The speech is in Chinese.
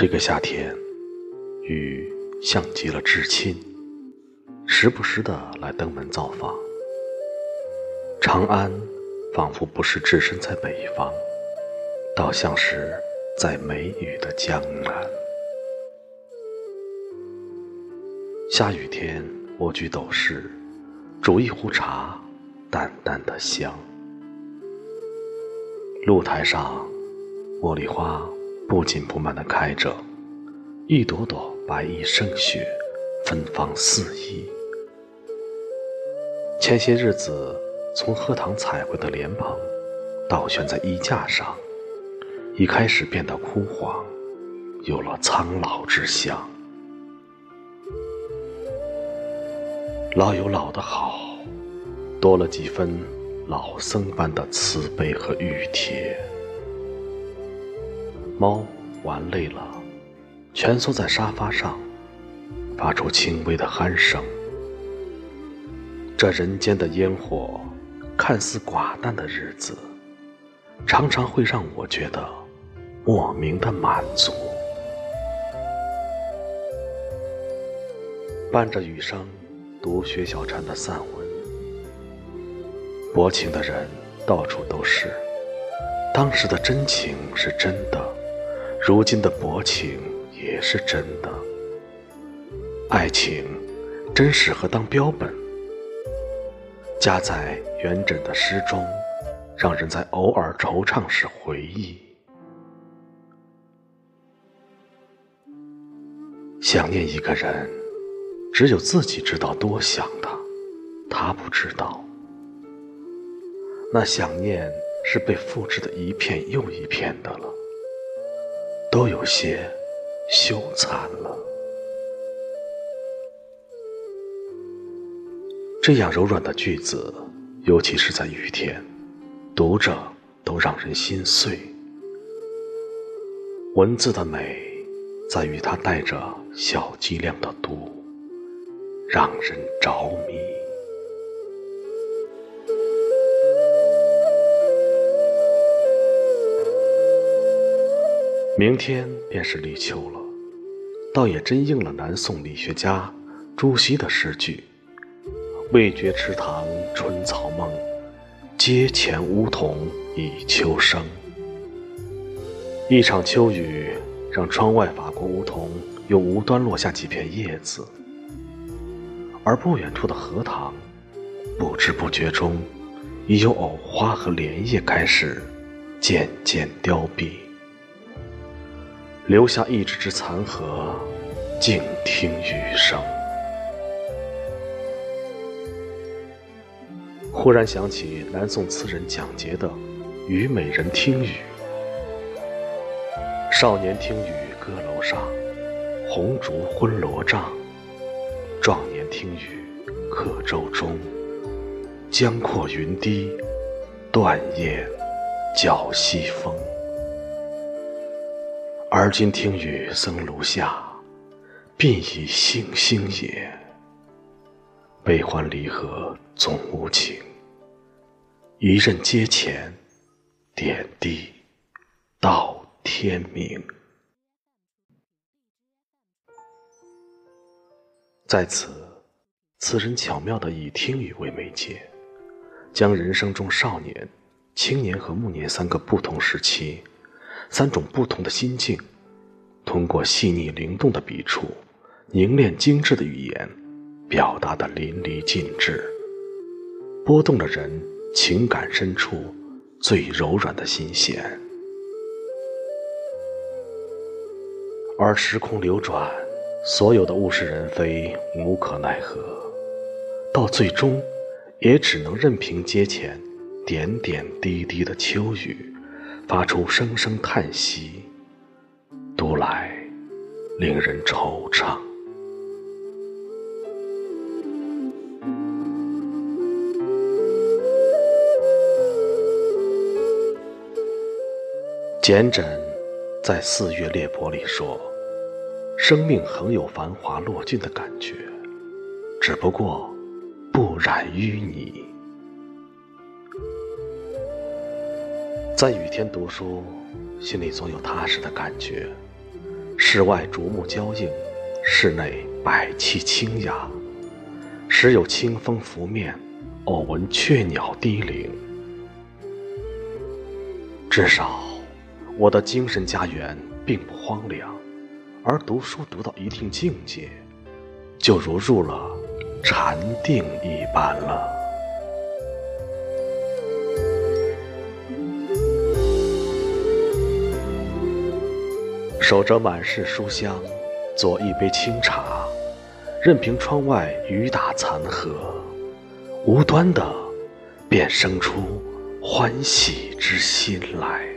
这个夏天，雨像极了至亲，时不时的来登门造访。长安仿佛不是置身在北方，倒像是在梅雨的江南。下雨天，蜗居斗室，煮一壶茶，淡淡的香。露台上，茉莉花不紧不慢地开着，一朵朵白衣胜雪，芬芳四溢。前些日子从荷塘采回的莲蓬，倒悬在衣架上，已开始变得枯黄，有了苍老之象。老有老的好，多了几分老僧般的慈悲和玉帖。猫玩累了，蜷缩在沙发上，发出轻微的鼾声。这人间的烟火，看似寡淡的日子，常常会让我觉得莫名的满足。伴着雨声。读薛小禅的散文，薄情的人到处都是。当时的真情是真的，如今的薄情也是真的。爱情真适合当标本，夹在元稹的诗中，让人在偶尔惆怅时回忆。想念一个人。只有自己知道多想他，他不知道。那想念是被复制的一片又一片的了，都有些羞惭了。这样柔软的句子，尤其是在雨天，读着都让人心碎。文字的美，在于它带着小剂量的毒。让人着迷。明天便是立秋了，倒也真应了南宋理学家朱熹的诗句：“未觉池塘春草梦，阶前梧桐已秋声。”一场秋雨，让窗外法国梧桐又无端落下几片叶子。而不远处的荷塘，不知不觉中，已有藕花和莲叶开始渐渐凋敝，留下一只只残荷，静听雨声。忽然想起南宋词人蒋捷的《虞美人听雨》：少年听雨歌楼上，红烛昏罗帐。壮年听雨客舟中，江阔云低，断雁叫西风。而今听雨僧庐下，鬓已星星也。悲欢离合总无情，一任阶前，点滴到天明。在此，词人巧妙地以听雨为媒介，将人生中少年、青年和暮年三个不同时期、三种不同的心境，通过细腻灵动的笔触、凝练精致的语言，表达的淋漓尽致，拨动了人情感深处最柔软的心弦。而时空流转。所有的物是人非，无可奈何，到最终，也只能任凭阶前点点滴滴的秋雨，发出声声叹息，读来令人惆怅。简枕在《四月裂帛》里说。生命恒有繁华落尽的感觉，只不过不染淤泥。在雨天读书，心里总有踏实的感觉。室外竹木交映，室内百气清雅，时有清风拂面，偶闻雀鸟低鸣。至少，我的精神家园并不荒凉，而读书读到一定境界，就如入了禅定一般了。守着满室书香，做一杯清茶，任凭窗外雨打残荷，无端的便生出欢喜之心来。